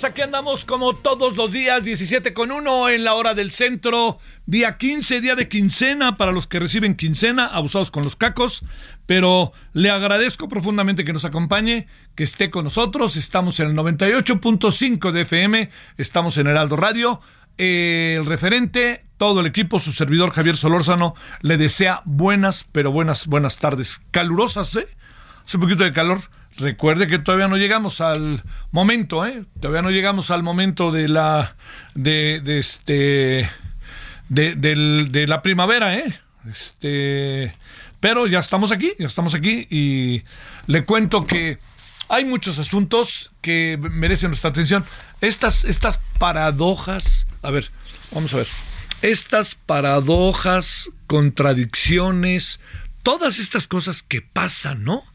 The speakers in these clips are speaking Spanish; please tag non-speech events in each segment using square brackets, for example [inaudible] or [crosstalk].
Buenas tardes, aquí andamos como todos los días, 17 con 1 en la hora del centro, día 15, día de quincena para los que reciben quincena, abusados con los cacos, pero le agradezco profundamente que nos acompañe, que esté con nosotros, estamos en el 98.5 de FM, estamos en Heraldo Radio, eh, el referente, todo el equipo, su servidor Javier Solórzano, le desea buenas, pero buenas, buenas tardes, calurosas, ¿eh? Hace un poquito de calor. Recuerde que todavía no llegamos al momento, ¿eh? Todavía no llegamos al momento de la de, de este de, de la primavera, ¿eh? Este, pero ya estamos aquí, ya estamos aquí y le cuento que hay muchos asuntos que merecen nuestra atención. Estas estas paradojas, a ver, vamos a ver. Estas paradojas, contradicciones, todas estas cosas que pasan, ¿no?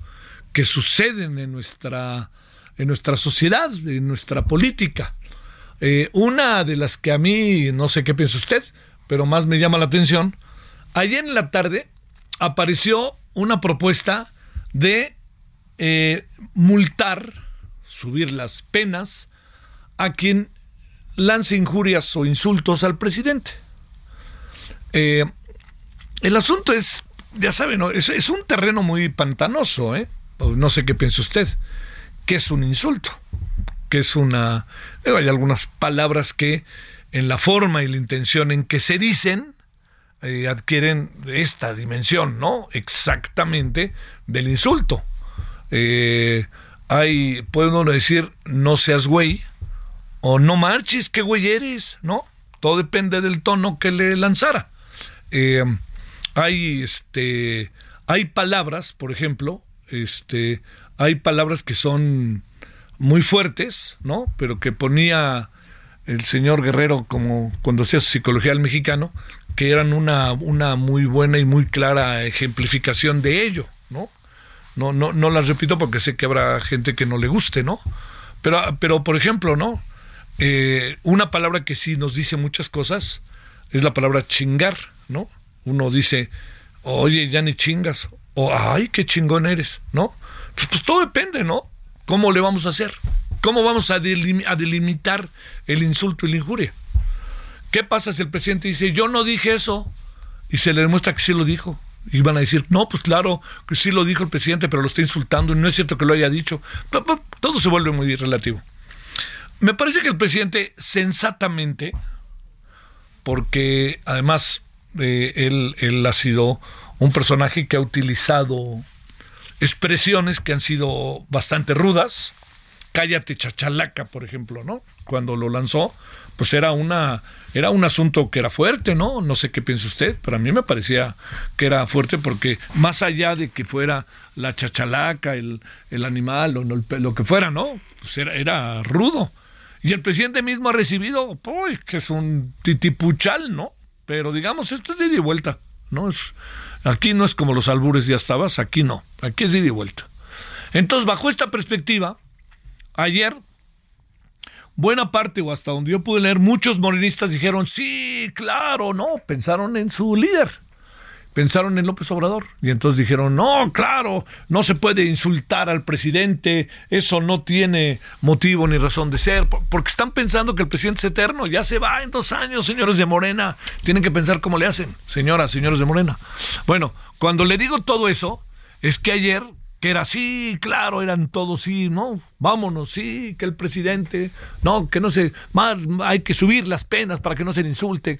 Que suceden en nuestra, en nuestra sociedad, en nuestra política. Eh, una de las que a mí, no sé qué piensa usted, pero más me llama la atención, ayer en la tarde apareció una propuesta de eh, multar, subir las penas a quien lance injurias o insultos al presidente. Eh, el asunto es, ya saben, es, es un terreno muy pantanoso, ¿eh? No sé qué piensa usted. ¿Qué es un insulto? ¿Qué es una... hay algunas palabras que en la forma y la intención en que se dicen eh, adquieren esta dimensión, ¿no? Exactamente del insulto. Eh, hay, puede uno decir, no seas güey, o no marches, qué güey eres, ¿no? Todo depende del tono que le lanzara. Eh, hay este hay palabras, por ejemplo, este hay palabras que son muy fuertes, ¿no? Pero que ponía el señor Guerrero como cuando hacía su psicología al mexicano, que eran una, una muy buena y muy clara ejemplificación de ello, ¿no? No, no, no las repito porque sé que habrá gente que no le guste, ¿no? Pero, pero por ejemplo, ¿no? Eh, una palabra que sí nos dice muchas cosas es la palabra chingar, ¿no? Uno dice, oye, ya ni chingas, o ay, qué chingón eres, ¿no? Pues, pues todo depende, ¿no? ¿Cómo le vamos a hacer? ¿Cómo vamos a, delim- a delimitar el insulto y la injuria? ¿Qué pasa si el presidente dice, yo no dije eso? Y se le demuestra que sí lo dijo. Y van a decir, no, pues claro, que sí lo dijo el presidente, pero lo está insultando y no es cierto que lo haya dicho. Todo se vuelve muy relativo. Me parece que el presidente sensatamente, porque además eh, él, él ha sido un personaje que ha utilizado expresiones que han sido bastante rudas. Cállate chachalaca, por ejemplo, ¿no? Cuando lo lanzó, pues era una era un asunto que era fuerte, ¿no? No sé qué piensa usted, pero a mí me parecía que era fuerte porque más allá de que fuera la chachalaca, el, el animal o no, el- lo que fuera, ¿no? Pues era, rudo. Y el presidente mismo ha recibido, uy, que es un titipuchal, ¿no? Pero digamos, esto es de vuelta. ¿No? Es, aquí no es como los albures ya estabas, aquí no, aquí es ida y vuelta. Entonces, bajo esta perspectiva, ayer buena parte o hasta donde yo pude leer, muchos morenistas dijeron, sí, claro, no, pensaron en su líder, pensaron en López Obrador. Y entonces dijeron, no, claro, no se puede insultar al presidente, eso no tiene motivo ni razón de ser, porque están pensando que el presidente es eterno, ya se va en dos años, señores de Morena, tienen que pensar cómo le hacen, señoras, señores de Morena. Bueno, cuando le digo todo eso, es que ayer que era sí, claro, eran todos sí, no, vámonos, sí, que el presidente, no, que no se, más, hay que subir las penas para que no se le insulte.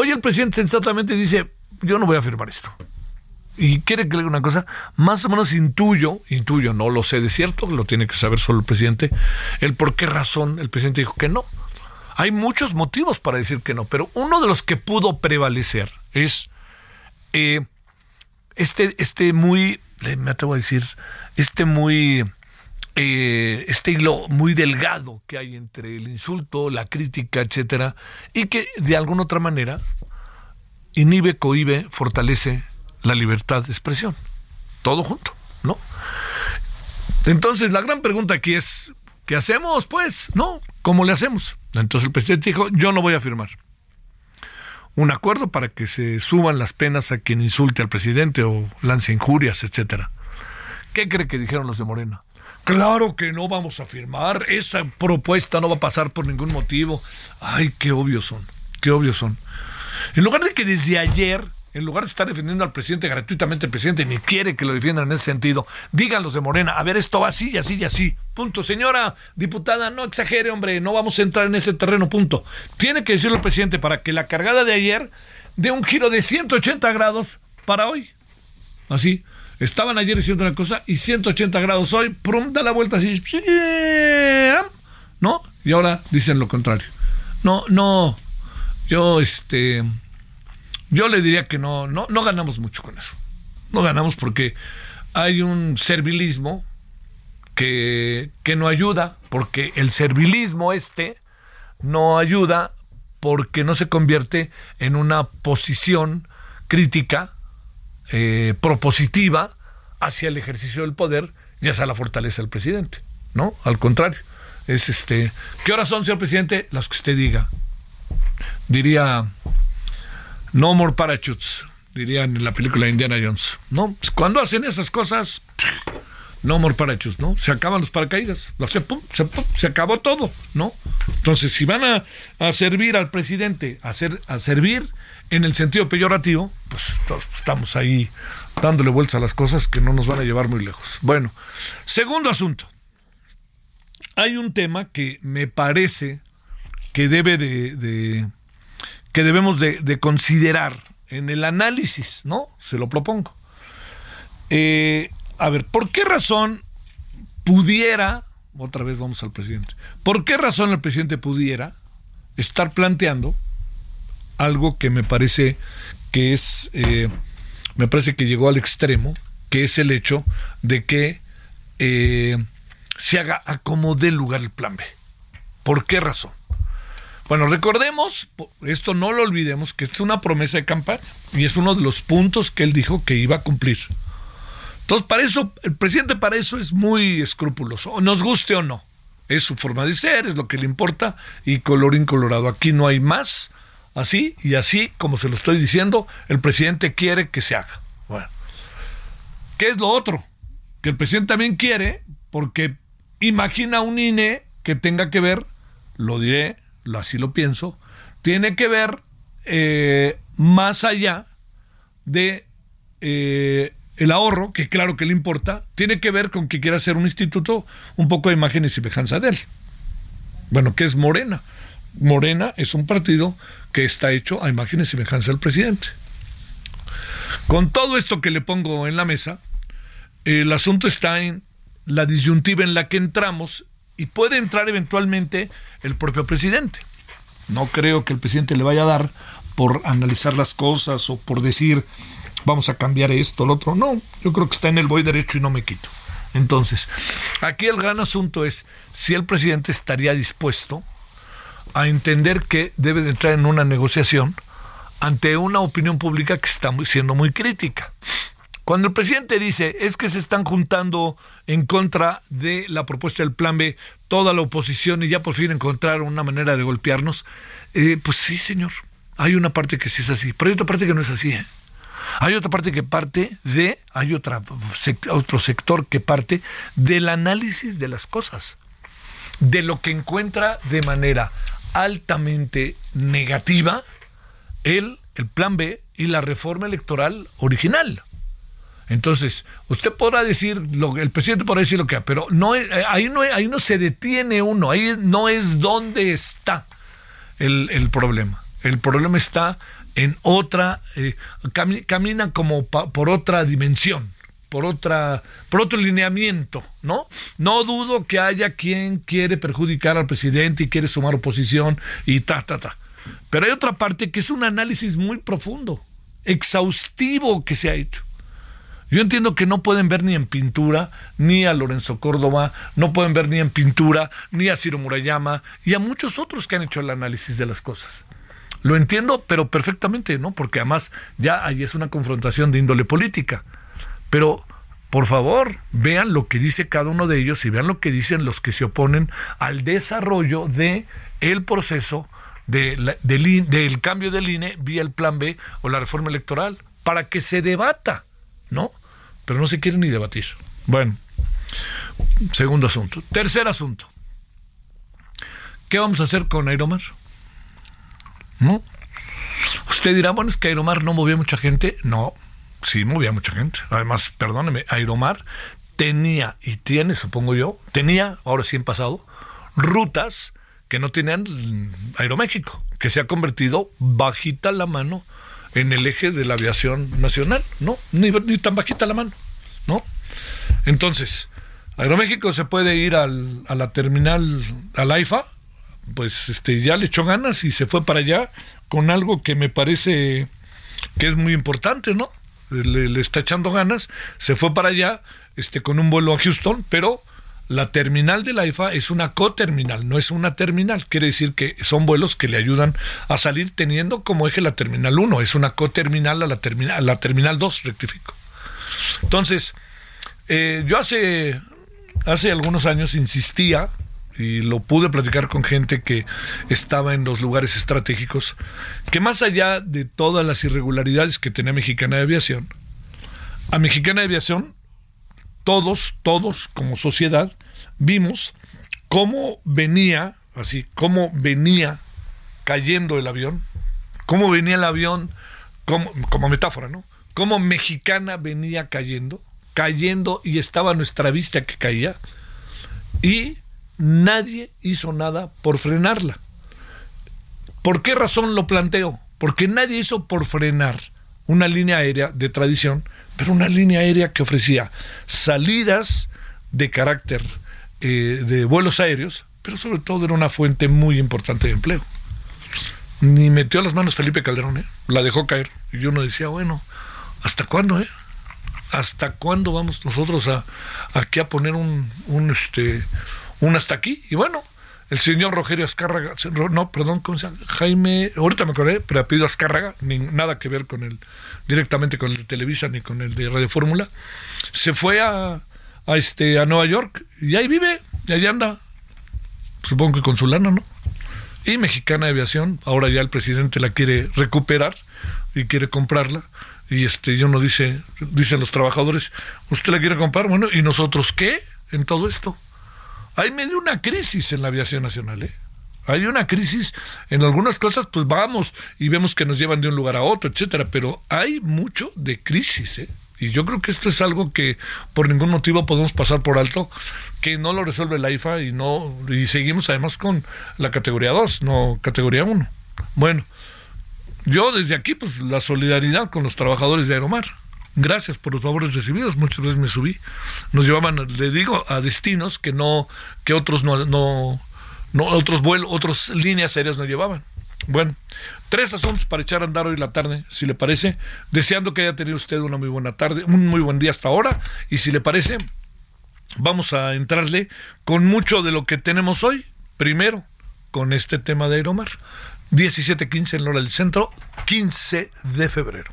Hoy el presidente sensatamente dice, yo no voy a firmar esto. Y quiere que le diga una cosa, más o menos intuyo, intuyo, no lo sé de cierto, lo tiene que saber solo el presidente, el por qué razón el presidente dijo que no. Hay muchos motivos para decir que no, pero uno de los que pudo prevalecer es eh, este, este muy, me atrevo a decir, este muy, eh, este hilo muy delgado que hay entre el insulto, la crítica, etcétera, y que de alguna otra manera inhibe, cohibe, fortalece la libertad de expresión. Todo junto, ¿no? Entonces, la gran pregunta aquí es, ¿qué hacemos? Pues, ¿no? ¿Cómo le hacemos? Entonces el presidente dijo, yo no voy a firmar un acuerdo para que se suban las penas a quien insulte al presidente o lance injurias, etcétera. ¿Qué cree que dijeron los de Morena? Claro que no vamos a firmar, esa propuesta no va a pasar por ningún motivo. Ay, qué obvios son, qué obvios son. En lugar de que desde ayer en lugar de estar defendiendo al presidente gratuitamente, el presidente ni quiere que lo defiendan en ese sentido, digan los de Morena, a ver, esto va así y así y así. Punto. Señora diputada, no exagere, hombre, no vamos a entrar en ese terreno, punto. Tiene que decirlo el presidente para que la cargada de ayer dé un giro de 180 grados para hoy. Así. Estaban ayer diciendo una cosa y 180 grados hoy, prum, da la vuelta así. ¿No? Y ahora dicen lo contrario. No, no. Yo, este yo le diría que no, no, no ganamos mucho con eso. No ganamos porque hay un servilismo que, que no ayuda, porque el servilismo este no ayuda porque no se convierte en una posición crítica, eh, propositiva hacia el ejercicio del poder y hacia la fortaleza del presidente. ¿No? Al contrario. Es este. ¿Qué horas son, señor presidente? Las que usted diga. Diría no more parachutes, dirían en la película Indiana Jones. No, cuando hacen esas cosas, no more parachutes, ¿no? Se acaban los paracaídas, se, se, acabó todo, ¿no? Entonces, si van a, servir al presidente, a, a servir en el sentido peyorativo, pues estamos ahí dándole vueltas a las cosas que no nos van a llevar muy lejos. Bueno, segundo asunto. Hay un tema que me parece que debe de que debemos de, considerar en el análisis, ¿no? Se lo propongo. Eh, a ver, ¿por qué razón pudiera, otra vez vamos al presidente, ¿por qué razón el presidente pudiera estar planteando algo que me parece que es, eh, me parece que llegó al extremo, que es el hecho de que eh, se haga a como dé lugar el plan B? ¿Por qué razón? Bueno, recordemos, esto no lo olvidemos, que es una promesa de campaña y es uno de los puntos que él dijo que iba a cumplir. Entonces, para eso, el presidente para eso es muy escrupuloso, nos guste o no. Es su forma de ser, es lo que le importa y color incolorado. Aquí no hay más. Así y así, como se lo estoy diciendo, el presidente quiere que se haga. Bueno, ¿qué es lo otro? Que el presidente también quiere, porque imagina un INE que tenga que ver, lo diré, así lo pienso, tiene que ver eh, más allá de eh, el ahorro, que claro que le importa, tiene que ver con que quiera hacer un instituto un poco de imagen y semejanza de él. Bueno, que es Morena. Morena es un partido que está hecho a imagen y semejanza del presidente. Con todo esto que le pongo en la mesa, el asunto está en la disyuntiva en la que entramos y puede entrar eventualmente el propio presidente. No creo que el presidente le vaya a dar por analizar las cosas o por decir vamos a cambiar esto, lo otro. No, yo creo que está en el voy derecho y no me quito. Entonces, aquí el gran asunto es si el presidente estaría dispuesto a entender que debe de entrar en una negociación ante una opinión pública que está siendo muy crítica. Cuando el presidente dice es que se están juntando en contra de la propuesta del plan B toda la oposición y ya por fin encontraron una manera de golpearnos, eh, pues sí, señor, hay una parte que sí es así, pero hay otra parte que no es así. ¿eh? Hay otra parte que parte de, hay otra, otro sector que parte del análisis de las cosas, de lo que encuentra de manera altamente negativa el, el plan B y la reforma electoral original. Entonces, usted podrá decir, lo, el presidente podrá decir lo que pero no, eh, ahí, no, ahí no se detiene uno, ahí no es donde está el, problema. El problema está en otra, eh, camina como por otra dimensión, por otra, por otro lineamiento, ¿no? No dudo que haya quien quiere perjudicar al presidente y quiere sumar oposición y ta, ta, ta. Pero hay otra parte que es un análisis muy profundo, exhaustivo que se ha hecho. Yo entiendo que no pueden ver ni en pintura, ni a Lorenzo Córdoba, no pueden ver ni en pintura, ni a Ciro Murayama y a muchos otros que han hecho el análisis de las cosas. Lo entiendo, pero perfectamente, ¿no? Porque además ya ahí es una confrontación de índole política. Pero, por favor, vean lo que dice cada uno de ellos y vean lo que dicen los que se oponen al desarrollo de el proceso de del cambio del INE vía el plan B o la reforma electoral, para que se debata ¿no? Pero no se quiere ni debatir. Bueno, segundo asunto. Tercer asunto. ¿Qué vamos a hacer con Aeromar? ¿No? Usted dirá, bueno, es que Aeromar no movía mucha gente. No, sí movía mucha gente. Además, perdóneme, Aeromar tenía y tiene, supongo yo, tenía, ahora sí en pasado, rutas que no tenían Aeroméxico, que se ha convertido bajita la mano en el eje de la aviación nacional, ¿no? Ni, tan bajita la mano, ¿no? Entonces, Aeroméxico se puede ir al, a la terminal, al AIFA, pues este, ya le echó ganas y se fue para allá con algo que me parece que es muy importante, ¿no? Le, está echando ganas, se fue para allá este, con un vuelo a Houston, pero la terminal de la IFA es una coterminal, no es una terminal. Quiere decir que son vuelos que le ayudan a salir teniendo como eje la terminal 1. Es una coterminal a la terminal, la terminal 2, rectifico. Entonces, eh, yo hace, hace algunos años insistía, y lo pude platicar con gente que estaba en los lugares estratégicos, que más allá de todas las irregularidades que tenía Mexicana de Aviación, a Mexicana de Aviación todos, todos como sociedad, vimos cómo venía, así, cómo venía cayendo el avión, cómo venía el avión, como, como metáfora, ¿no? Cómo mexicana venía cayendo, cayendo y estaba a nuestra vista que caía, y nadie hizo nada por frenarla. ¿Por qué razón lo planteo? Porque nadie hizo por frenar una línea aérea de tradición pero una línea aérea que ofrecía salidas de carácter eh, de vuelos aéreos, pero sobre todo era una fuente muy importante de empleo. Ni metió las manos Felipe Calderón, ¿eh? la dejó caer. Y uno decía, bueno, ¿hasta cuándo? Eh? ¿Hasta cuándo vamos nosotros a, aquí a poner un, un, este, un hasta aquí? Y bueno, el señor Rogerio Azcárraga, no, perdón, ¿cómo? Jaime, ahorita me acordé, pero apellido Azcárraga, ni, nada que ver con el, directamente con el de Televisa ni con el de Radio Fórmula, se fue a, este, a Nueva York y ahí vive, y ahí anda, supongo que con su lana, ¿no? Y Mexicana de Aviación, ahora ya el presidente la quiere recuperar y quiere comprarla. Y este, yo no dice, dicen los trabajadores, ¿usted la quiere comprar? Bueno, ¿y nosotros qué en todo esto? Hay medio una crisis en la aviación nacional, ¿eh? Hay una crisis en algunas cosas, pues vamos y vemos que nos llevan de un lugar a otro, etcétera, pero hay mucho de crisis, ¿eh? Y yo creo que esto es algo que por ningún motivo podemos pasar por alto, que no lo resuelve la IFA y no y seguimos además con la categoría 2, no categoría 1. Bueno, yo desde aquí pues la solidaridad con los trabajadores de Aeromar gracias por los favores recibidos. Muchas veces me subí. Nos llevaban, le digo, a destinos que no, que otros no, no, otros vuelos, otras líneas aéreas no llevaban. Bueno, tres asuntos para echar a andar hoy la tarde, si le parece. Deseando que haya tenido usted una muy buena tarde, un muy buen día hasta ahora. Y si le parece, vamos a entrarle con mucho de lo que tenemos hoy. Primero, con este tema de Aeromar 17.15 en hora del centro, 15 de febrero.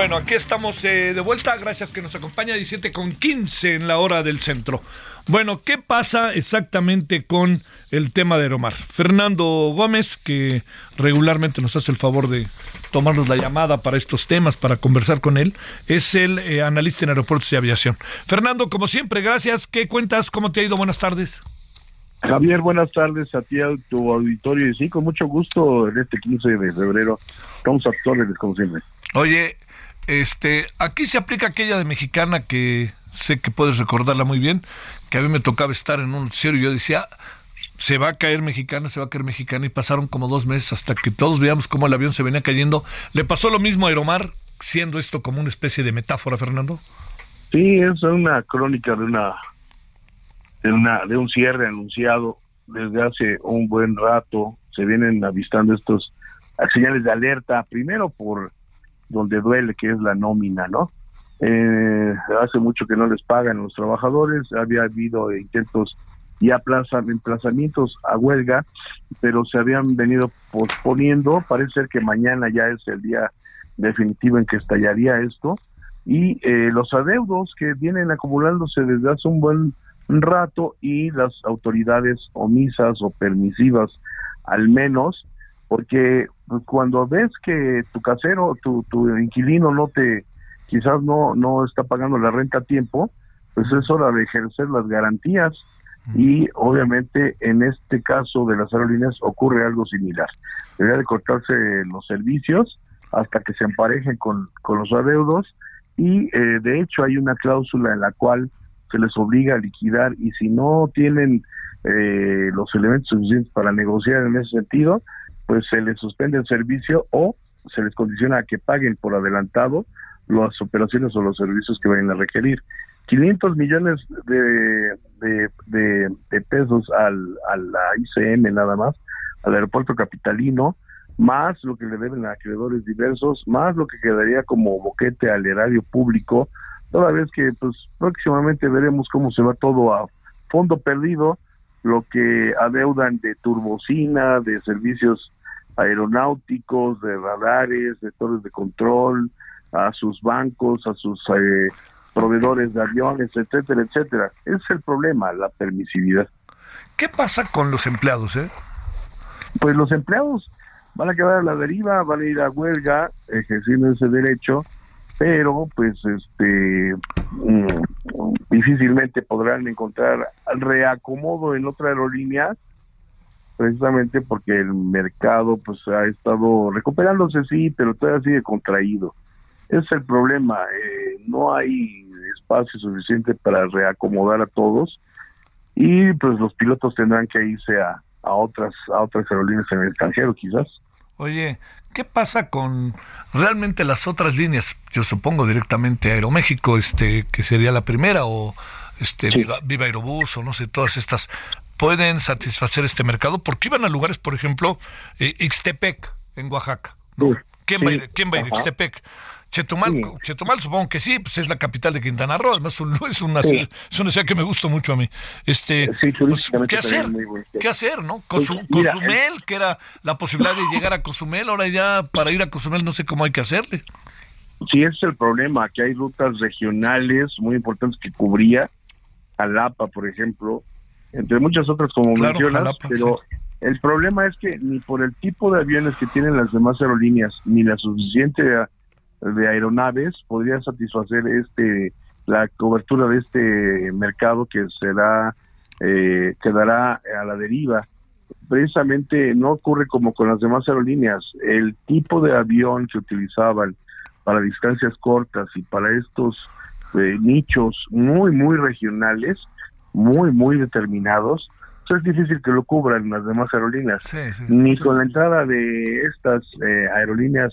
Bueno, aquí estamos eh, de vuelta. Gracias que nos acompaña 17 con 15 en la hora del centro. Bueno, ¿qué pasa exactamente con el tema de Aeromar? Fernando Gómez, que regularmente nos hace el favor de tomarnos la llamada para estos temas, para conversar con él, es el eh, analista en aeropuertos y aviación. Fernando, como siempre, gracias. ¿Qué cuentas? ¿Cómo te ha ido? Buenas tardes. Javier, buenas tardes a ti, a tu auditorio. Y sí, con mucho gusto, en este 15 de febrero, estamos a como siempre. Oye, este, aquí se aplica aquella de mexicana que sé que puedes recordarla muy bien, que a mí me tocaba estar en un noticiero y yo decía, se va a caer mexicana, se va a caer mexicana y pasaron como dos meses hasta que todos veíamos cómo el avión se venía cayendo. ¿Le pasó lo mismo a Aeromar, siendo esto como una especie de metáfora, Fernando? Sí, es una crónica de una de una de un cierre anunciado desde hace un buen rato. Se vienen avistando estos señales de alerta, primero por donde duele, que es la nómina, ¿no? Eh, hace mucho que no les pagan los trabajadores, había habido intentos y emplazamientos a huelga, pero se habían venido posponiendo. Parece ser que mañana ya es el día definitivo en que estallaría esto. Y eh, los adeudos que vienen acumulándose desde hace un buen rato y las autoridades omisas o permisivas, al menos, porque pues, cuando ves que tu casero, tu, tu inquilino no te, quizás no, no está pagando la renta a tiempo, pues es hora de ejercer las garantías y obviamente en este caso de las aerolíneas ocurre algo similar. Debería de cortarse los servicios hasta que se emparejen con, con los adeudos y eh, de hecho hay una cláusula en la cual se les obliga a liquidar y si no tienen eh, los elementos suficientes para negociar en ese sentido, pues se les suspende el servicio o se les condiciona a que paguen por adelantado las operaciones o los servicios que vayan a requerir. 500 millones de, de, pesos al, a la ICM nada más, al aeropuerto capitalino, más lo que le deben a acreedores diversos, más lo que quedaría como boquete al erario público, toda vez que pues próximamente veremos cómo se va todo a fondo perdido, lo que adeudan de turbocina, de servicios aeronáuticos, de radares, de torres de control, a sus bancos, a sus eh, proveedores de aviones, etcétera, etcétera. Ese es el problema, la permisividad. ¿Qué pasa con los empleados? Eh? Pues los empleados van a quedar a la deriva, van a ir a huelga ejerciendo ese derecho, pero pues este mm, difícilmente podrán encontrar reacomodo en otra aerolínea precisamente porque el mercado pues ha estado recuperándose sí, pero todavía sigue contraído. Ese es el problema, eh, no hay espacio suficiente para reacomodar a todos y pues los pilotos tendrán que irse a, a otras a otras aerolíneas en el extranjero quizás. Oye, ¿qué pasa con realmente las otras líneas? Yo supongo directamente Aeroméxico, este, que sería la primera, o este Viva, Viva, Aerobús, o no sé, todas estas pueden satisfacer este mercado, porque iban a lugares, por ejemplo, eh, Ixtepec, en Oaxaca. ¿Quién, va a ir, ¿Quién va a ir? Ixtepec. Chetumal, Chetumal supongo que sí, pues es la capital de Quintana Roo, además es [laughs] una, es una ciudad que me gusta mucho a mí. Este, pues, ¿Qué hacer? ¿Qué hacer, no? Pues, Cozumel, que era la posibilidad de llegar a Cozumel, ahora ya para ir a Cozumel no sé cómo hay que hacerle. Sí, ese es el problema, que hay rutas regionales muy importantes que cubría, Jalapa, por ejemplo, entre muchas otras como mencionas, pero el problema es que ni por el tipo de aviones que tienen las demás aerolíneas, ni la suficiente de aeronaves podría satisfacer este la cobertura de este mercado que será eh, quedará a la deriva. Precisamente no ocurre como con las demás aerolíneas. El tipo de avión que utilizaban para distancias cortas y para estos eh, nichos muy, muy regionales, muy, muy determinados, pues es difícil que lo cubran las demás aerolíneas. Ni con la entrada de estas eh, aerolíneas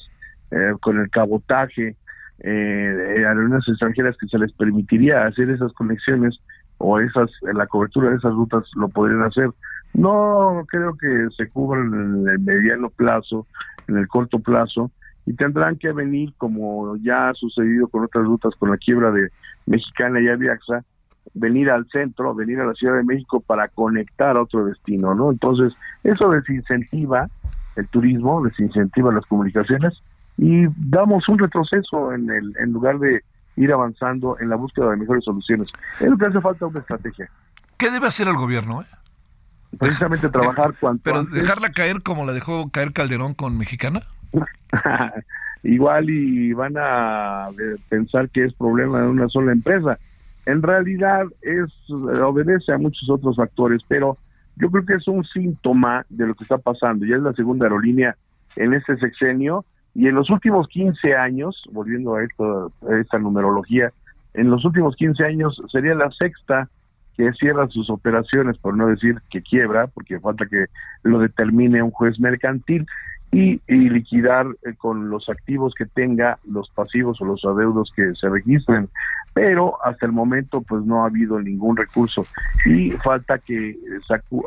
eh, con el cabotaje, eh, aerolíneas extranjeras que se les permitiría hacer esas conexiones o esas la cobertura de esas rutas lo podrían hacer. No creo que se cubran en el mediano plazo, en el corto plazo, y tendrán que venir, como ya ha sucedido con otras rutas, con la quiebra de Mexicana y Aviaxa, venir al centro, venir a la Ciudad de México para conectar a otro destino, ¿no? Entonces, eso desincentiva el turismo, desincentiva las comunicaciones y damos un retroceso en el en lugar de ir avanzando en la búsqueda de mejores soluciones. Es lo que hace falta una estrategia. ¿Qué debe hacer el gobierno? Eh? Precisamente [laughs] trabajar cuanto Pero dejarla caer como la dejó caer Calderón con Mexicana. [laughs] Igual y van a pensar que es problema de una sola empresa. En realidad es obedece a muchos otros factores, pero yo creo que es un síntoma de lo que está pasando. Ya es la segunda aerolínea en este sexenio y en los últimos 15 años, volviendo a, esto, a esta numerología, en los últimos 15 años sería la sexta que cierra sus operaciones, por no decir que quiebra, porque falta que lo determine un juez mercantil, y, liquidar eh, con los activos que tenga los pasivos o los adeudos que se registren. Pero hasta el momento pues no ha habido ningún recurso y falta que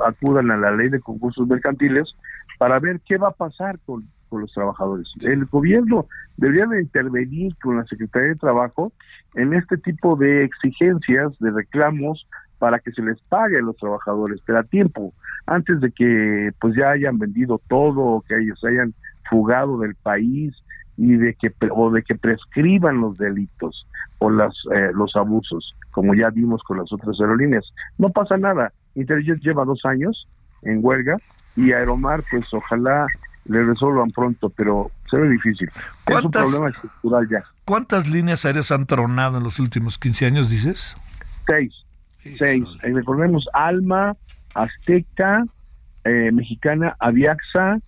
acudan a la ley de concursos mercantiles para ver qué va a pasar con, con los trabajadores. El gobierno debería de intervenir con la Secretaría de Trabajo en este tipo de exigencias, de reclamos para que se les pague a los trabajadores, pero a tiempo, antes de que pues ya hayan vendido todo, o que ellos hayan fugado del país y de que o de que prescriban los delitos o las eh, los abusos, como ya vimos con las otras aerolíneas. No pasa nada. Interjet lleva dos años en huelga y Aeromar, pues ojalá le resuelvan pronto, pero se ve difícil. Es un problema estructural ya. ¿Cuántas líneas aéreas han tronado en los últimos 15 años, dices? Seis seis. Eh, recordemos Alma, Azteca, eh, Mexicana, Aviaxa,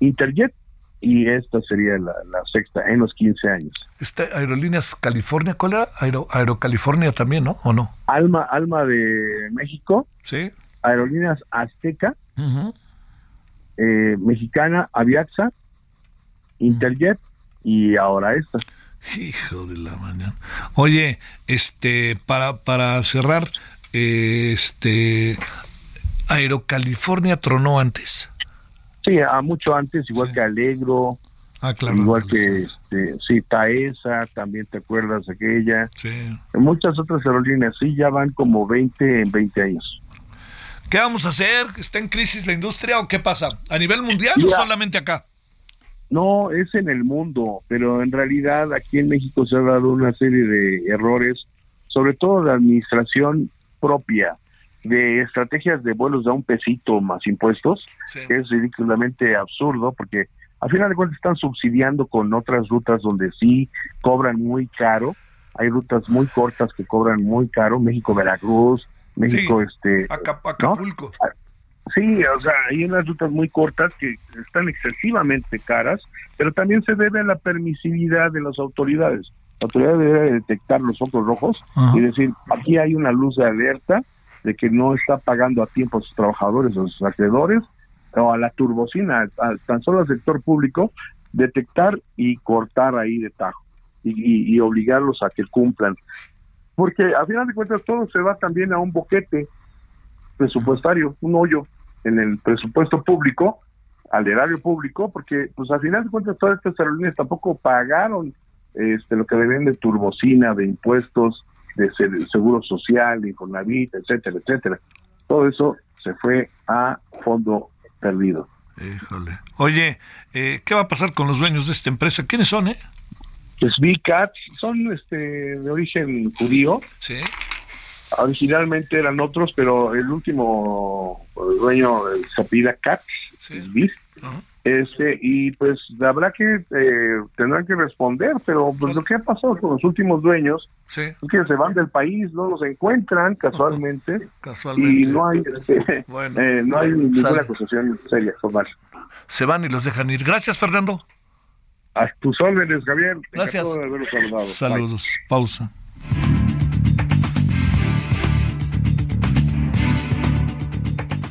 Interjet y esta sería la, sexta en los 15 años. Esta Aerolíneas California, ¿cuál era? Aero, Aerocalifornia también, ¿no? ¿O no? Alma, Alma de México. Sí. Aerolíneas Azteca, eh, Mexicana, Aviaxa, Interjet y ahora esta. Hijo de la mañana. Oye, este, para, para cerrar, este, Aerocalifornia tronó antes. Sí, a mucho antes, igual que Alegro, ah, claro, igual que este, sí, Taesa, también te acuerdas aquella. Sí. Muchas otras aerolíneas, sí, ya van como 20 en 20 años. ¿Qué vamos a hacer? ¿Está en crisis la industria o qué pasa? ¿A nivel mundial o solamente acá? No, es en el mundo, pero en realidad aquí en México se ha dado una serie de errores, sobre todo de administración propia, de estrategias de vuelos de un pesito más impuestos, que es ridículamente absurdo porque al final de cuentas están subsidiando con otras rutas donde sí cobran muy caro. Hay rutas muy cortas que cobran muy caro, México-Veracruz, México, este, Acapulco. Sí, o sea, hay unas rutas muy cortas que están excesivamente caras, pero también se debe a la permisividad de las autoridades. La autoridad debe detectar los ojos rojos y decir, aquí hay una luz de alerta de que no está pagando a tiempo a sus trabajadores, a sus acreedores, o a la turbocina, tan solo al sector público, detectar y cortar ahí de tajo y, obligarlos a que cumplan. Porque a final de cuentas todo se va también a un boquete presupuestario, un hoyo en el presupuesto público, al erario público, porque pues al final de cuentas todas estas aerolíneas tampoco pagaron este lo que deben de turbocina, de impuestos, de seguro social, de Infonavit, etcétera, etcétera. Todo eso se fue a fondo perdido. Híjole. Oye, eh, ¿qué va a pasar con los dueños de esta empresa? ¿Quiénes son, eh? Pues son este, de origen judío. Sí originalmente eran otros, pero el último dueño se apida Katz, este, y pues habrá que, eh, tendrán que responder, pero pues lo que ha pasado con los últimos dueños es que se van del país, no los encuentran casualmente, [laughs] y no hay, este, eh, no hay ninguna acusación seria formal. Se van y los dejan ir. Gracias, Fernando. A tus órdenes, Javier. Gracias. Saludos. Pausa.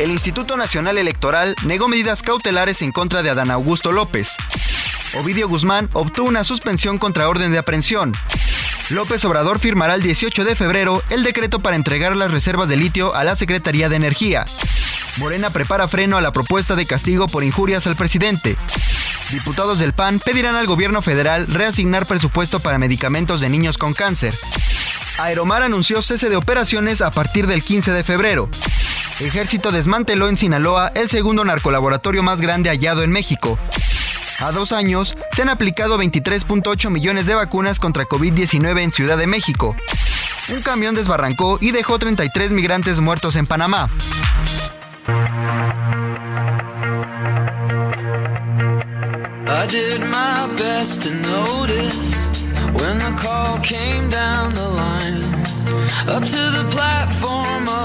El Instituto Nacional Electoral negó medidas cautelares en contra de Adán Augusto López. Ovidio Guzmán obtuvo una suspensión contra orden de aprehensión. López Obrador firmará el 18 de febrero el decreto para entregar las reservas de litio a la Secretaría de Energía. Morena prepara freno a la propuesta de castigo por injurias al presidente. Diputados del PAN pedirán al gobierno federal reasignar presupuesto para medicamentos de niños con cáncer. Aeromar anunció cese de operaciones a partir del 15 de febrero. Ejército desmanteló en Sinaloa el segundo narcolaboratorio más grande hallado en México. A dos años, se han aplicado 23.8 millones de vacunas contra COVID-19 en Ciudad de México. Un camión desbarrancó y dejó 33 migrantes muertos en Panamá.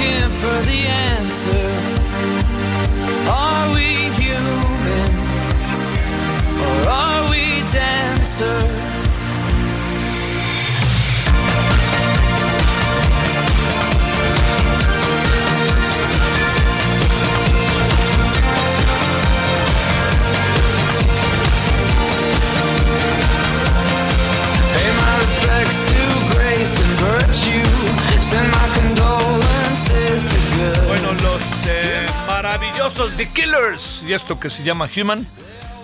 Looking for the answer. Are we human? Or are we dancer? Pay my respects to grace and virtue. Send my maravillosos The Killers y esto que se llama Human.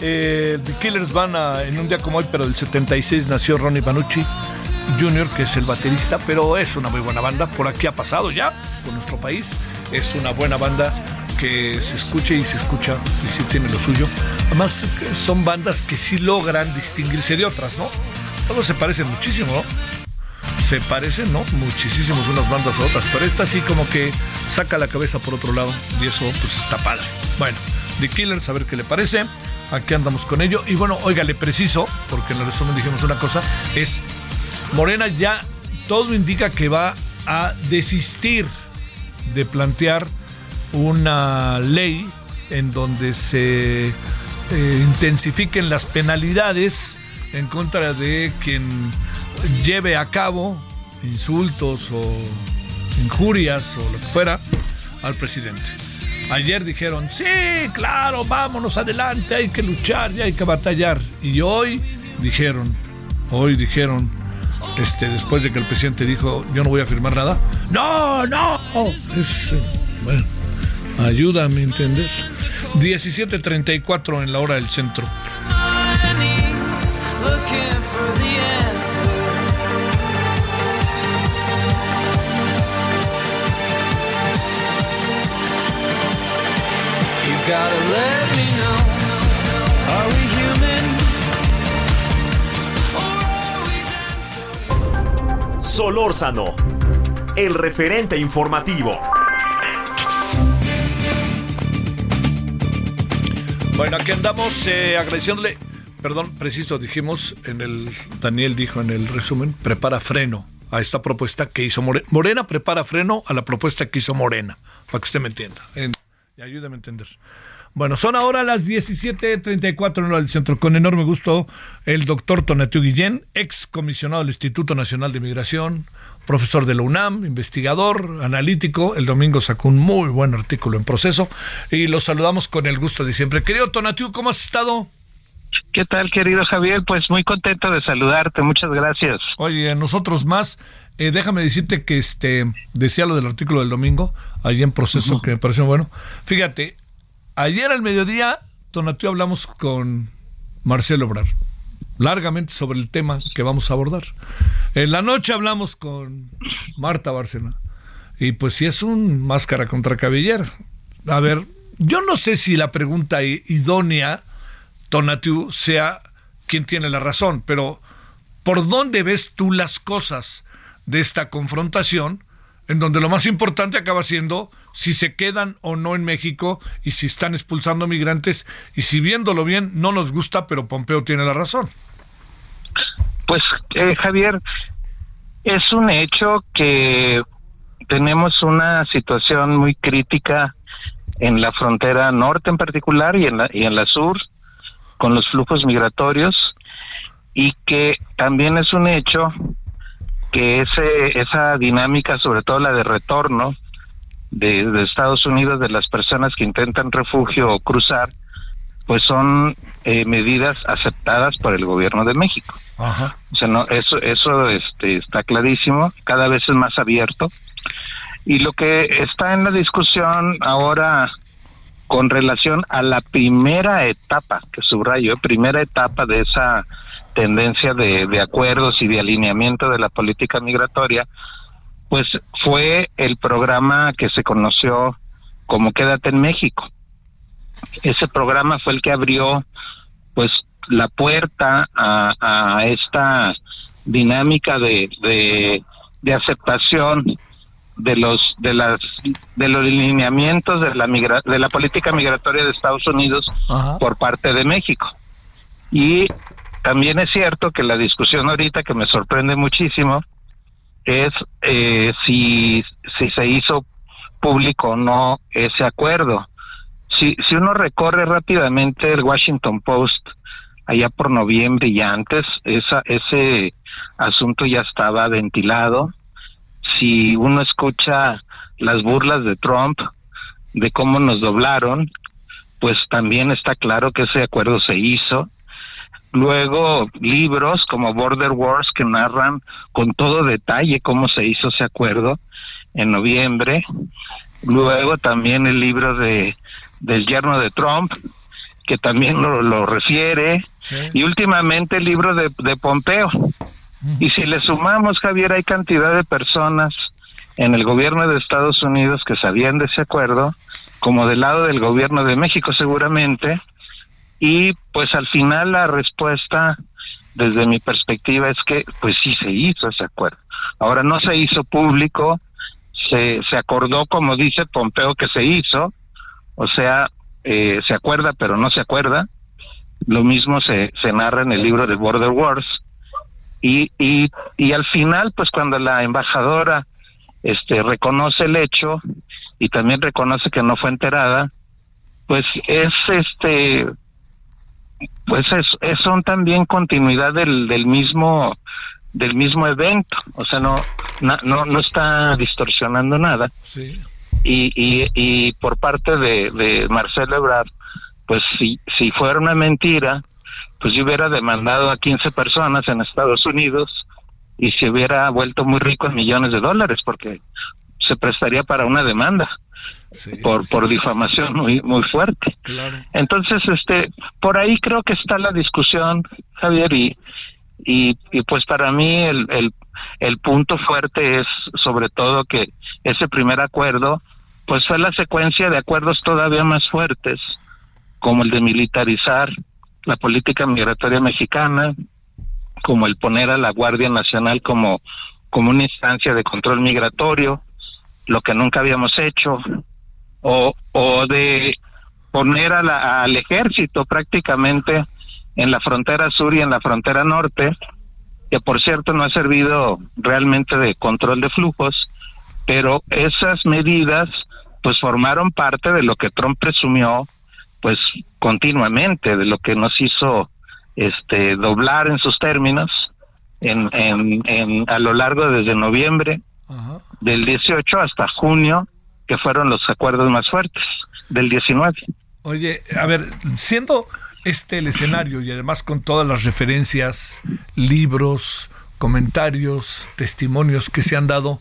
Eh, The Killers van a, en un día como hoy, pero del 76 nació Ronnie Banucci Jr., que es el baterista, pero es una muy buena banda. Por aquí ha pasado ya, por nuestro país. Es una buena banda que se escuche y se escucha y sí tiene lo suyo. Además, son bandas que sí logran distinguirse de otras, ¿no? Todos se parecen muchísimo, ¿no? Se parecen, ¿no? Muchísimos unas bandas a otras, pero esta sí como que saca la cabeza por otro lado y eso pues está padre. Bueno, The Killers, a ver qué le parece. Aquí andamos con ello. Y bueno, óigale preciso, porque en el resumen dijimos una cosa, es Morena ya todo indica que va a desistir de plantear una ley en donde se eh, intensifiquen las penalidades en contra de quien lleve a cabo insultos o injurias o lo que fuera al presidente. Ayer dijeron, sí, claro, vámonos adelante, hay que luchar y hay que batallar. Y hoy dijeron, hoy dijeron, este, después de que el presidente dijo, yo no voy a firmar nada, no, no, es, bueno, ayúdame a entender. 17.34 en la hora del centro. Gotta let me know. Are we human? Or are we dancer? Solórzano, el referente informativo. Bueno, aquí andamos eh, agradeciéndole, perdón, preciso, dijimos en el, Daniel dijo en el resumen, prepara freno a esta propuesta que hizo Morena. Morena prepara freno a la propuesta que hizo Morena, para que usted me entienda. En, y ayúdeme a entender. Bueno, son ahora las 17.34 en del centro. Con enorme gusto, el doctor Tonatiu Guillén, ex comisionado del Instituto Nacional de Migración, profesor de la UNAM, investigador, analítico. El domingo sacó un muy buen artículo en proceso y lo saludamos con el gusto de siempre. Querido Tonatiu, ¿cómo has estado? ¿Qué tal, querido Javier? Pues muy contento de saludarte, muchas gracias. Oye, nosotros más. Eh, déjame decirte que este decía lo del artículo del domingo, ahí en proceso, que me pareció bueno. Fíjate, Ayer al mediodía, Tonatiuh, hablamos con Marcelo Obrar largamente sobre el tema que vamos a abordar. En la noche hablamos con Marta Bárcena. Y pues si es un máscara contra cabellera. A ver, yo no sé si la pregunta idónea, Tonatiuh, sea quién tiene la razón, pero ¿por dónde ves tú las cosas de esta confrontación? En donde lo más importante acaba siendo si se quedan o no en México y si están expulsando migrantes y si viéndolo bien no nos gusta, pero Pompeo tiene la razón. Pues eh, Javier, es un hecho que tenemos una situación muy crítica en la frontera norte en particular y en la, y en la sur con los flujos migratorios y que también es un hecho que ese, esa dinámica, sobre todo la de retorno, de, Estados Unidos de las personas que intentan refugio o cruzar, pues son eh, medidas aceptadas por el gobierno de México. O sea, no, eso, eso este, está clarísimo, cada vez es más abierto. Y lo que está en la discusión ahora con relación a la primera etapa, que subrayo, primera etapa de esa tendencia de, de acuerdos y de alineamiento de la política migratoria, pues fue el programa que se conoció como Quédate en México. Ese programa fue el que abrió pues la puerta a, esta dinámica de, de, aceptación de los de las de los lineamientos de la de la política migratoria de Estados Unidos por parte de México. Y también es cierto que la discusión ahorita que me sorprende muchísimo es eh, si, si se hizo público o no ese acuerdo. Si, si uno recorre rápidamente el Washington Post allá por noviembre y antes, esa, ese asunto ya estaba ventilado. Si uno escucha las burlas de Trump de cómo nos doblaron, pues también está claro que ese acuerdo se hizo. Luego libros como Border Wars que narran con todo detalle cómo se hizo ese acuerdo en noviembre. Luego también el libro de del yerno de Trump que también lo, refiere. Y últimamente el libro de, de Pompeo. Y si le sumamos, Javier, hay cantidad de personas en el gobierno de Estados Unidos que sabían de ese acuerdo, como del lado del gobierno de México seguramente, y pues al final la respuesta desde mi perspectiva es que pues sí se hizo ese acuerdo. Ahora no se hizo público, se, se acordó como dice Pompeo que se hizo, o sea, eh, se acuerda pero no se acuerda. Lo mismo se, se narra en el libro de Border Wars. Y, y, y al final, pues cuando la embajadora este, reconoce el hecho y también reconoce que no fue enterada, pues es este pues es, son también continuidad del, del mismo del mismo evento, o sea, no no no está distorsionando nada. Sí. Y, y, y por parte de, de Marcelo Ebrard, pues si, si fuera una mentira, pues yo hubiera demandado a 15 personas en Estados Unidos y se hubiera vuelto muy rico en millones de dólares, porque se prestaría para una demanda por por difamación muy muy fuerte. Entonces, este, por ahí creo que está la discusión, Javier, y y, y pues para mí el, el el punto fuerte es sobre todo que ese primer acuerdo pues fue la secuencia de acuerdos todavía más fuertes como el de militarizar la política migratoria mexicana como el poner a la Guardia Nacional como como una instancia de control migratorio, lo que nunca habíamos hecho, o, o de poner a la- al ejército prácticamente en la frontera sur y en la frontera norte, que por cierto no ha servido realmente de control de flujos, pero esas medidas pues formaron parte de lo que Trump presumió pues continuamente, de lo que nos hizo este doblar en sus términos en, en, en a lo largo desde noviembre del 18 hasta junio, que fueron los acuerdos más fuertes del 19. Oye, a ver, siendo este el escenario y además con todas las referencias, libros, comentarios, testimonios que se han dado,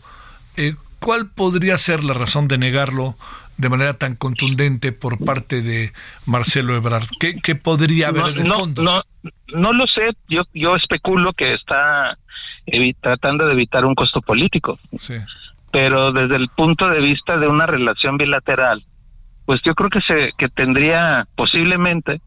eh, ¿cuál podría ser la razón de negarlo de manera tan contundente por parte de Marcelo Ebrard? ¿Qué, qué podría haber no, en el no, fondo? No, no lo sé, yo, yo especulo que está tratando de evitar un costo político, Sí. pero desde el punto de vista de una relación bilateral, pues yo creo que se que tendría posiblemente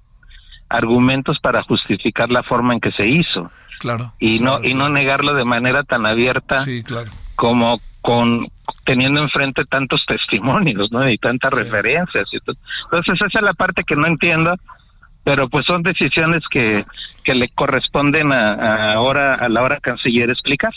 argumentos para justificar la forma en que se hizo Claro. y no y no negarlo de manera tan abierta Sí, claro. como con teniendo enfrente tantos testimonios, ¿no? Y tantas referencias. y to- Entonces esa es la parte que no entiendo, pero pues son decisiones que, que le corresponden a, a ahora a la hora canciller explicar.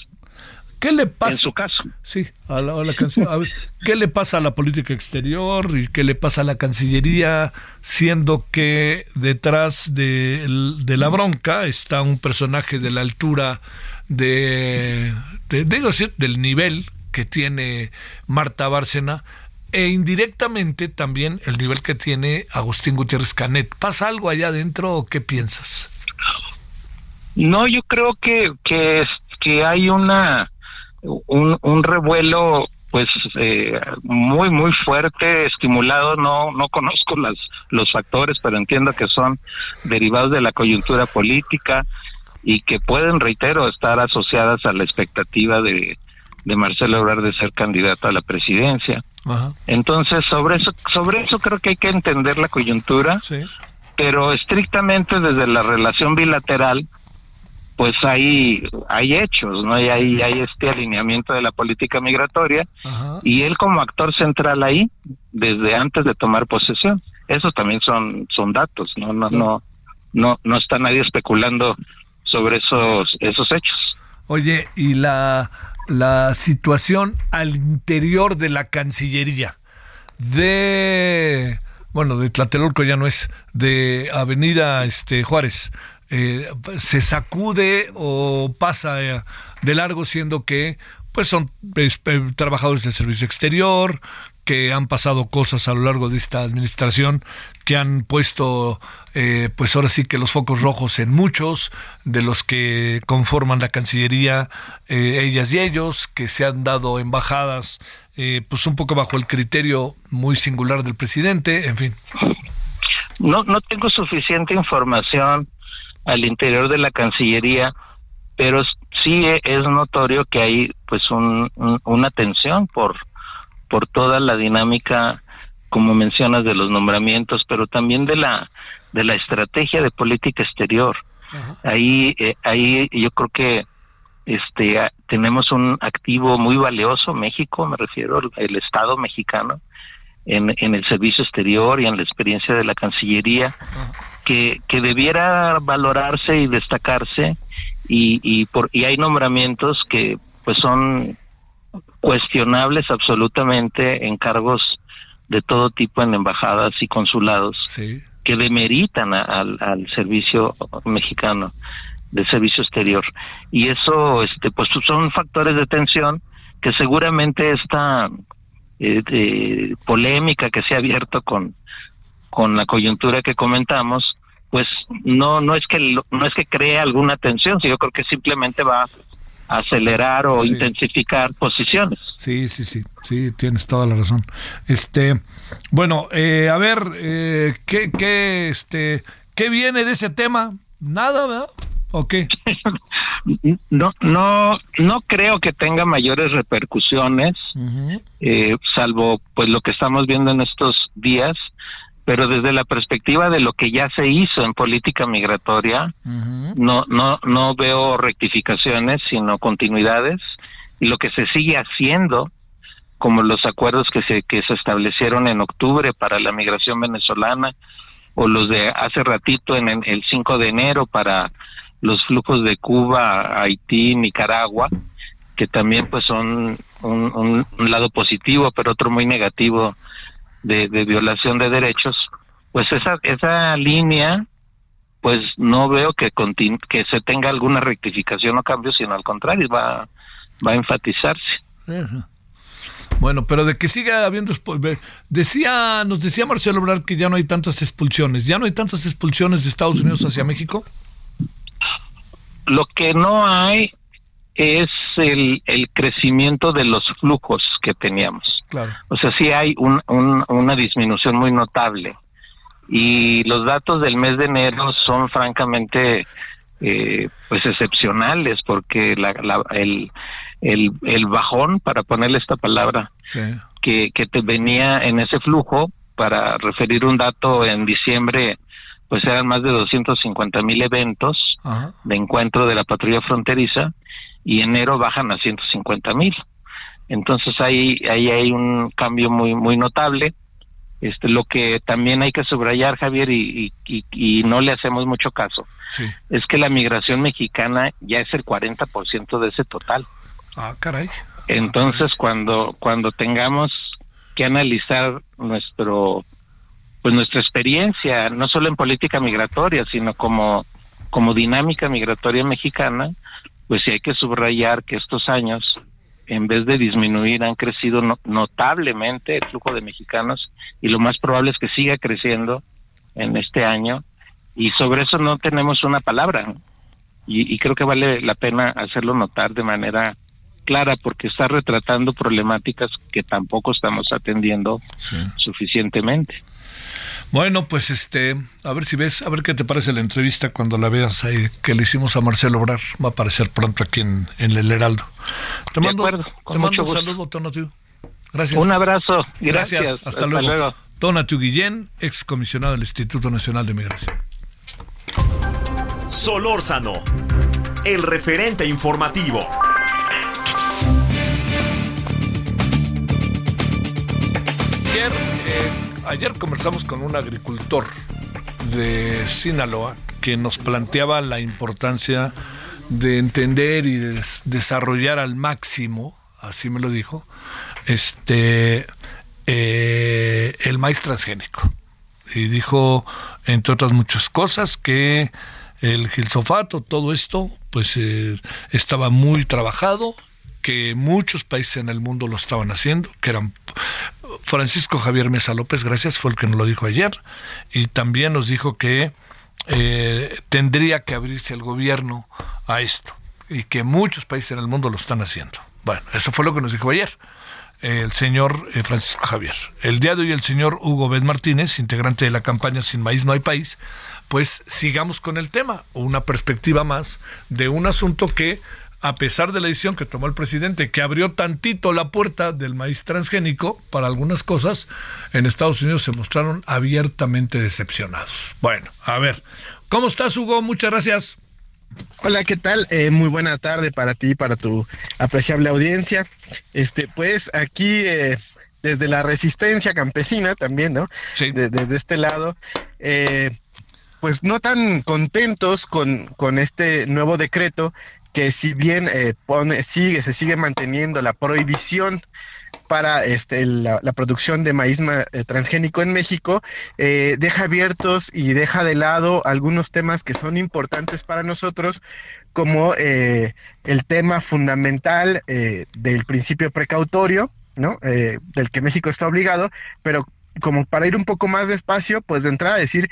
¿Qué le pasa? En su caso. Sí, a la, a la canción. A ver, ¿Qué le pasa a la política exterior y qué le pasa a la Cancillería, siendo que detrás de, de la bronca está un personaje de la altura de, de, digo decir, del nivel que tiene Marta Bárcena e indirectamente también el nivel que tiene Agustín Gutiérrez Canet. ¿Pasa algo allá adentro o qué piensas? No, yo creo que que, que hay una un, un revuelo pues eh, muy muy fuerte estimulado no no conozco las los factores pero entiendo que son derivados de la coyuntura política y que pueden reitero estar asociadas a la expectativa de de Marcelo Ebrard de ser candidato a la presidencia Ajá. entonces sobre eso sobre eso creo que hay que entender la coyuntura pero estrictamente desde la relación bilateral pues hay hay hechos no y hay hay este alineamiento de la política migratoria y él como actor central ahí desde antes de tomar posesión. Esos también son son datos no no no no no está nadie especulando sobre esos esos hechos. Oye, y la, la situación al interior de la Cancillería de, bueno, de Tlatelolco ya no es, de Avenida este, Juárez, eh, se sacude o pasa eh, de largo siendo que pues son eh, trabajadores del servicio exterior, que han pasado cosas a lo largo de esta administración que han puesto eh, pues ahora sí que los focos rojos en muchos de los que conforman la Cancillería, eh, ellas y ellos, que se han dado embajadas eh, pues un poco bajo el criterio muy singular del presidente, en fin. no no tengo suficiente información al interior de la Cancillería, pero sí es notorio que hay pues un- una tensión por por toda la dinámica como mencionas de los nombramientos, pero también de la de la estrategia de política exterior. Ahí eh, ahí yo creo que este tenemos un activo muy valioso México, me refiero al el Estado mexicano en, en el servicio exterior y en la experiencia de la Cancillería que, que debiera valorarse y destacarse y, y por y hay nombramientos que pues son cuestionables absolutamente en cargos de todo tipo en embajadas y consulados que demeritan a- al, al servicio mexicano de servicio exterior. Y eso este pues son factores de tensión que seguramente esta eh, eh, polémica que se ha abierto con con la coyuntura que comentamos pues no no es que no es que cree alguna tensión sino yo creo que simplemente va a acelerar o Sí. intensificar posiciones Sí, sí, sí, sí, tienes toda la razón. Este, bueno, eh, a ver, eh, ¿qué, qué, este, ¿qué viene de ese tema? Nada, ¿verdad? ¿O qué? [laughs] no no no creo que tenga mayores repercusiones eh, salvo pues lo que estamos viendo en estos días pero desde la perspectiva de lo que ya se hizo en política migratoria no no no veo rectificaciones sino continuidades. Y lo que se sigue haciendo, como los acuerdos que se, que se establecieron en octubre para la migración venezolana, o los de hace ratito en el 5 de enero para los flujos de Cuba, Haití, Nicaragua, que también pues son un, lado positivo, pero otro muy negativo de, violación de derechos, pues esa, esa línea pues no veo que, que se tenga alguna rectificación o cambio, sino al contrario, va, va a enfatizarse. Bueno, pero de que siga habiendo decía nos decía Marcelo Obrador que ya no hay tantas expulsiones, ya no hay tantas expulsiones de Estados Unidos hacia México. Lo que no hay es el, el crecimiento de los flujos que teníamos. Claro. O sea, sí hay un, una disminución muy notable. Y los datos del mes de enero son francamente eh, pues excepcionales porque la, el, el, el, bajón, para ponerle esta palabra, que, que te venía en ese flujo, para referir un dato en diciembre, pues eran más de 250 mil eventos de encuentro de la patrulla fronteriza y enero bajan a 150 mil. Entonces ahí, ahí hay un cambio muy, muy notable. Este, lo que también hay que subrayar, Javier, y, y, no le hacemos mucho caso, es que la migración mexicana ya es el 40% de ese total. Ah, caray. Entonces, cuando, cuando tengamos que analizar nuestro, pues nuestra experiencia, no solo en política migratoria, sino como, como dinámica migratoria mexicana, pues sí hay que subrayar que estos años, en vez de disminuir, han crecido notablemente el flujo de mexicanos y lo más probable es que siga creciendo en este año. Y sobre eso no tenemos una palabra. Y, creo que vale la pena hacerlo notar de manera clara porque está retratando problemáticas que tampoco estamos atendiendo suficientemente. Bueno, pues este, a ver si ves, a ver qué te parece la entrevista cuando la veas ahí que le hicimos a Marcelo Obrar. Va a aparecer pronto aquí en, El Heraldo. Te mando, te mando un saludo, Tonatiu. Gracias. Un abrazo. Gracias. Hasta, luego. luego. Tonatiu Guillén, ex comisionado del Instituto Nacional de Migración. Solórzano, el referente informativo. ayer conversamos con un agricultor de Sinaloa que nos planteaba la importancia de entender y de desarrollar al máximo, así me lo dijo, este eh, el maíz transgénico. Y dijo, entre otras muchas cosas, que el gilsofato, todo esto, pues eh, estaba muy trabajado que muchos países en el mundo lo estaban haciendo, que eran Francisco Javier Mesa López, gracias, fue el que nos lo dijo ayer, y también nos dijo que eh, tendría que abrirse el gobierno a esto, y que muchos países en el mundo lo están haciendo. Bueno, eso fue lo que nos dijo ayer el señor eh, Francisco Javier. El día de hoy el señor Hugo Bet Martínez, integrante de la campaña Sin Maíz No hay País, pues sigamos con el tema, una perspectiva más de un asunto que a pesar de la decisión que tomó el presidente, que abrió tantito la puerta del maíz transgénico para algunas cosas, en Estados Unidos se mostraron abiertamente decepcionados. Bueno, a ver, ¿cómo estás, Hugo? Muchas gracias. Hola, ¿qué tal? Eh, muy buena tarde para ti, para tu apreciable audiencia. Este, pues aquí eh, desde la resistencia campesina también, ¿no? Sí. desde este lado, eh, pues no tan contentos con, con este nuevo decreto que si bien eh, pone, sigue, se sigue manteniendo la prohibición para este, la, producción de maíz eh, transgénico en México, eh, deja abiertos y deja de lado algunos temas que son importantes para nosotros, como el tema fundamental del principio precautorio, ¿no? del que México está obligado, pero como para ir un poco más despacio, pues de entrada decir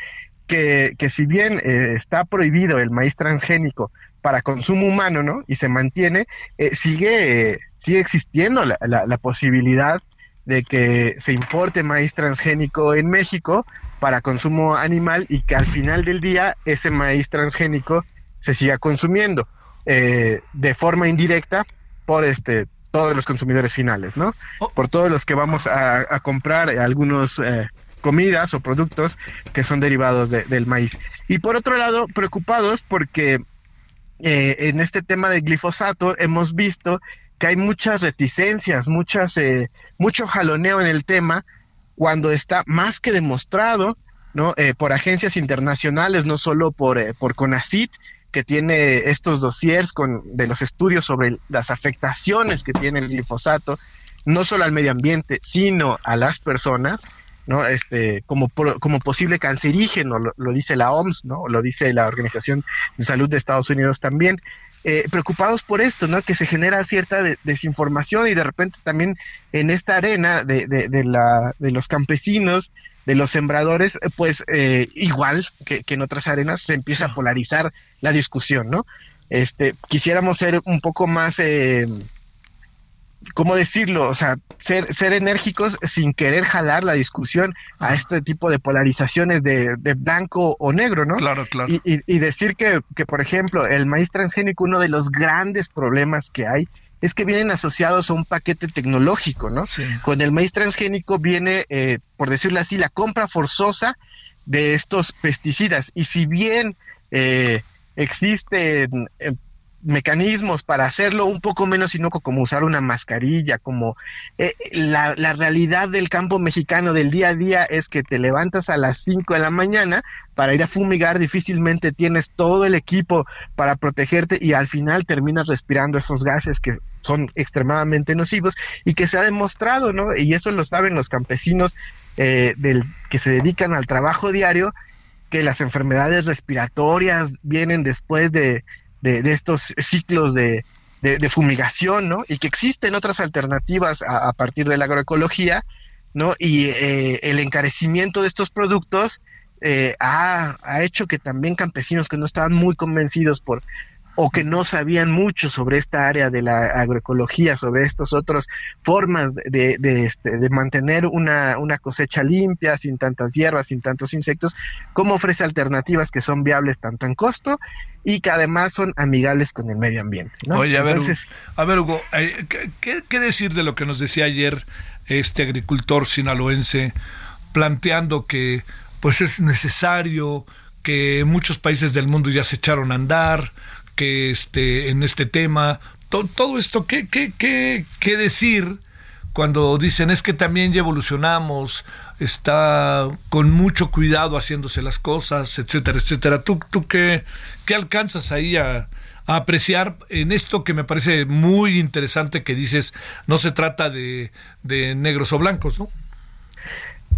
que, que si bien está prohibido el maíz transgénico para consumo humano, ¿no? Y se mantiene, eh, sigue, sigue existiendo la, la, posibilidad de que se importe maíz transgénico en México para consumo animal y que al final del día ese maíz transgénico se siga consumiendo eh, de forma indirecta por este todos los consumidores finales, ¿no? Oh. Por todos los que vamos a, comprar algunos eh, comidas o productos que son derivados del maíz. Y por otro lado, preocupados porque eh, en este tema del glifosato hemos visto que hay muchas reticencias, muchas, eh, mucho jaloneo en el tema, cuando está más que demostrado, ¿no? Eh, por agencias internacionales, no solo por, eh, por CONACIT, que tiene estos dossiers con, de los estudios sobre las afectaciones que tiene el glifosato, no solo al medio ambiente, sino a las personas, ¿no? Este, como, como posible cancerígeno, lo, dice la OMS, ¿no? Lo dice la Organización de Salud de Estados Unidos también. Eh, preocupados por esto, ¿no? Que se genera cierta desinformación y de repente también en esta arena de, de, la, de los campesinos, de los sembradores, eh, pues eh, igual que, en otras arenas se empieza a polarizar la discusión, ¿no? Este, quisiéramos ser un poco más ¿cómo decirlo? O sea, ser, ser enérgicos sin querer jalar la discusión a este tipo de polarizaciones de, blanco o negro, ¿no? Claro, claro. Y, y, decir que, que, por ejemplo, el maíz transgénico, uno de los grandes problemas que hay es que vienen asociados a un paquete tecnológico, ¿no? Sí. Con el maíz transgénico viene, eh, por decirlo así, la compra forzosa de estos pesticidas. Y si bien eh, existen eh, mecanismos para hacerlo un poco menos inocuo, como usar una mascarilla, como eh, la, la, realidad del campo mexicano del día a día es que te levantas a las 5 de la mañana para ir a fumigar, difícilmente tienes todo el equipo para protegerte y al final terminas respirando esos gases que son extremadamente nocivos y que se ha demostrado, ¿no? Y eso lo saben los campesinos eh, del, que se dedican al trabajo diario, que las enfermedades respiratorias vienen después de, de, estos ciclos de, de, fumigación, ¿no? Y que existen otras alternativas a, partir de la agroecología, ¿no? Y eh, el encarecimiento de estos productos eh, ha, ha, hecho que también campesinos que no estaban muy convencidos por, o que no sabían mucho sobre esta área de la agroecología, sobre estas otras formas de, de, este, de mantener una, una, cosecha limpia, sin tantas hierbas, sin tantos insectos, cómo ofrece alternativas que son viables tanto en costo y que además son amigables con el medio ambiente. Oye, a ver, a ver Hugo, eh, ¿qué, ¿qué decir de lo que nos decía ayer este agricultor sinaloense planteando que pues es necesario que muchos países del mundo ya se echaron a andar, este, en este tema, todo esto, ¿qué, qué, qué, qué decir? cuando dicen es que también ya evolucionamos, está con mucho cuidado haciéndose las cosas, etcétera, etcétera. ¿Tú, tú qué, qué alcanzas ahí a, apreciar en esto que me parece muy interesante que dices, no se trata de, de negros o blancos, ¿no?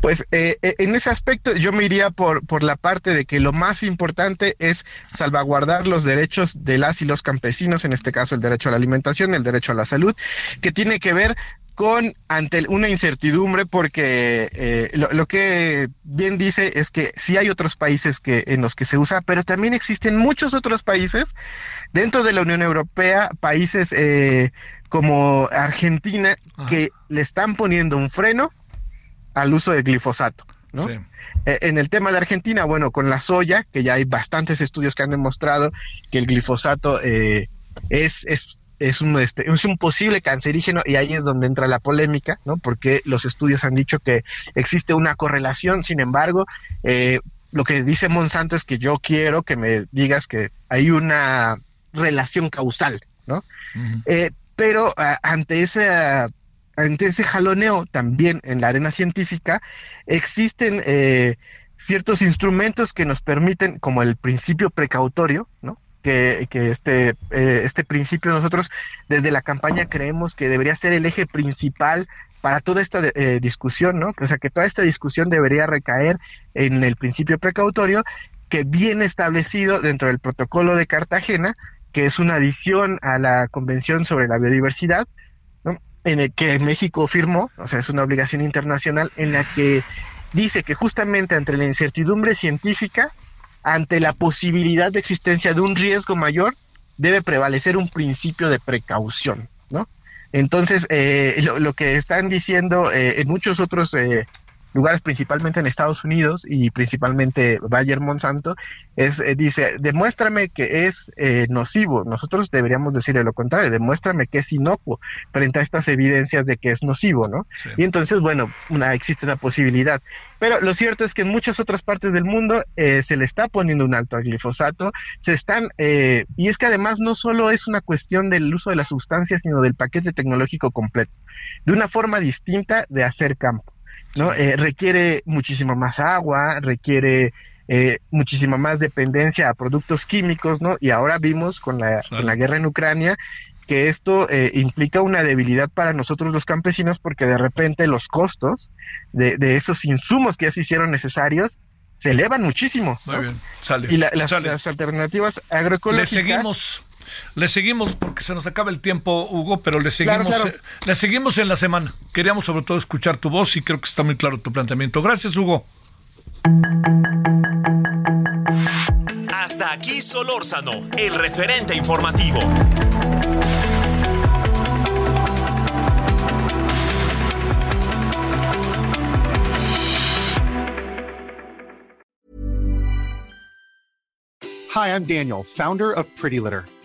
Pues eh, eh, en ese aspecto yo me iría por, por la parte de que lo más importante es salvaguardar los derechos de las y los campesinos, en este caso el derecho a la alimentación, el derecho a la salud, que tiene que ver con ante una incertidumbre porque eh, lo, que bien dice es que sí hay otros países que en los que se usa pero también existen muchos otros países dentro de la Unión Europea países como Argentina que le están poniendo un freno al uso del glifosato. ¿no? Eh, en el tema de Argentina, bueno, con la soya, que ya hay bastantes estudios que han demostrado que el glifosato eh, es, es, es, un, este, es un posible cancerígeno y ahí es donde entra la polémica, ¿no? Porque los estudios han dicho que existe una correlación, sin embargo, eh, lo que dice Monsanto es que yo quiero que me digas que hay una relación causal, ¿no? pero ante esa ante ese jaloneo también en la arena científica existen eh, ciertos instrumentos que nos permiten, como el principio precautorio. Que, este, eh, este principio nosotros desde la campaña creemos que debería ser el eje principal para toda esta eh, discusión, ¿no? O sea, que toda esta discusión debería recaer en el principio precautorio que viene establecido dentro del protocolo de Cartagena, que es una adición a la Convención sobre la Biodiversidad, en el que México firmó, o sea, es una obligación internacional en la que dice que justamente ante la incertidumbre científica, ante la posibilidad de existencia de un riesgo mayor, debe prevalecer un principio de precaución, ¿no? Entonces, eh, lo, que están diciendo eh, en muchos otros eh, lugares principalmente en Estados Unidos y principalmente Bayer Monsanto, es, eh, dice, demuéstrame que es eh, nocivo. Nosotros deberíamos decirle lo contrario, demuéstrame que es inocuo frente a estas evidencias de que es nocivo, ¿no? Y entonces, bueno, una, existe una posibilidad. Pero lo cierto es que en muchas otras partes del mundo eh, se le está poniendo un alto al glifosato, se están, y es que además no solo es una cuestión del uso de las sustancias, sino del paquete tecnológico completo, de una forma distinta de hacer campo. ¿No? Eh, requiere muchísimo más agua, requiere eh, muchísima más dependencia a productos químicos, ¿no? Y ahora vimos con la, con la guerra en Ucrania que esto eh, implica una debilidad para nosotros los campesinos porque de repente los costos de, de esos insumos que ya se hicieron necesarios se elevan muchísimo. Muy bien, sale. Y la, las, las, alternativas agroecológicas... Le seguimos le seguimos porque se nos acaba el tiempo, Hugo, pero le seguimos, eh, le seguimos en la semana. Queríamos sobre todo escuchar tu voz y creo que está muy claro tu planteamiento. Gracias, Hugo. Hasta aquí Solórzano, el referente informativo. Hi, I'm Daniel, founder of Pretty Litter.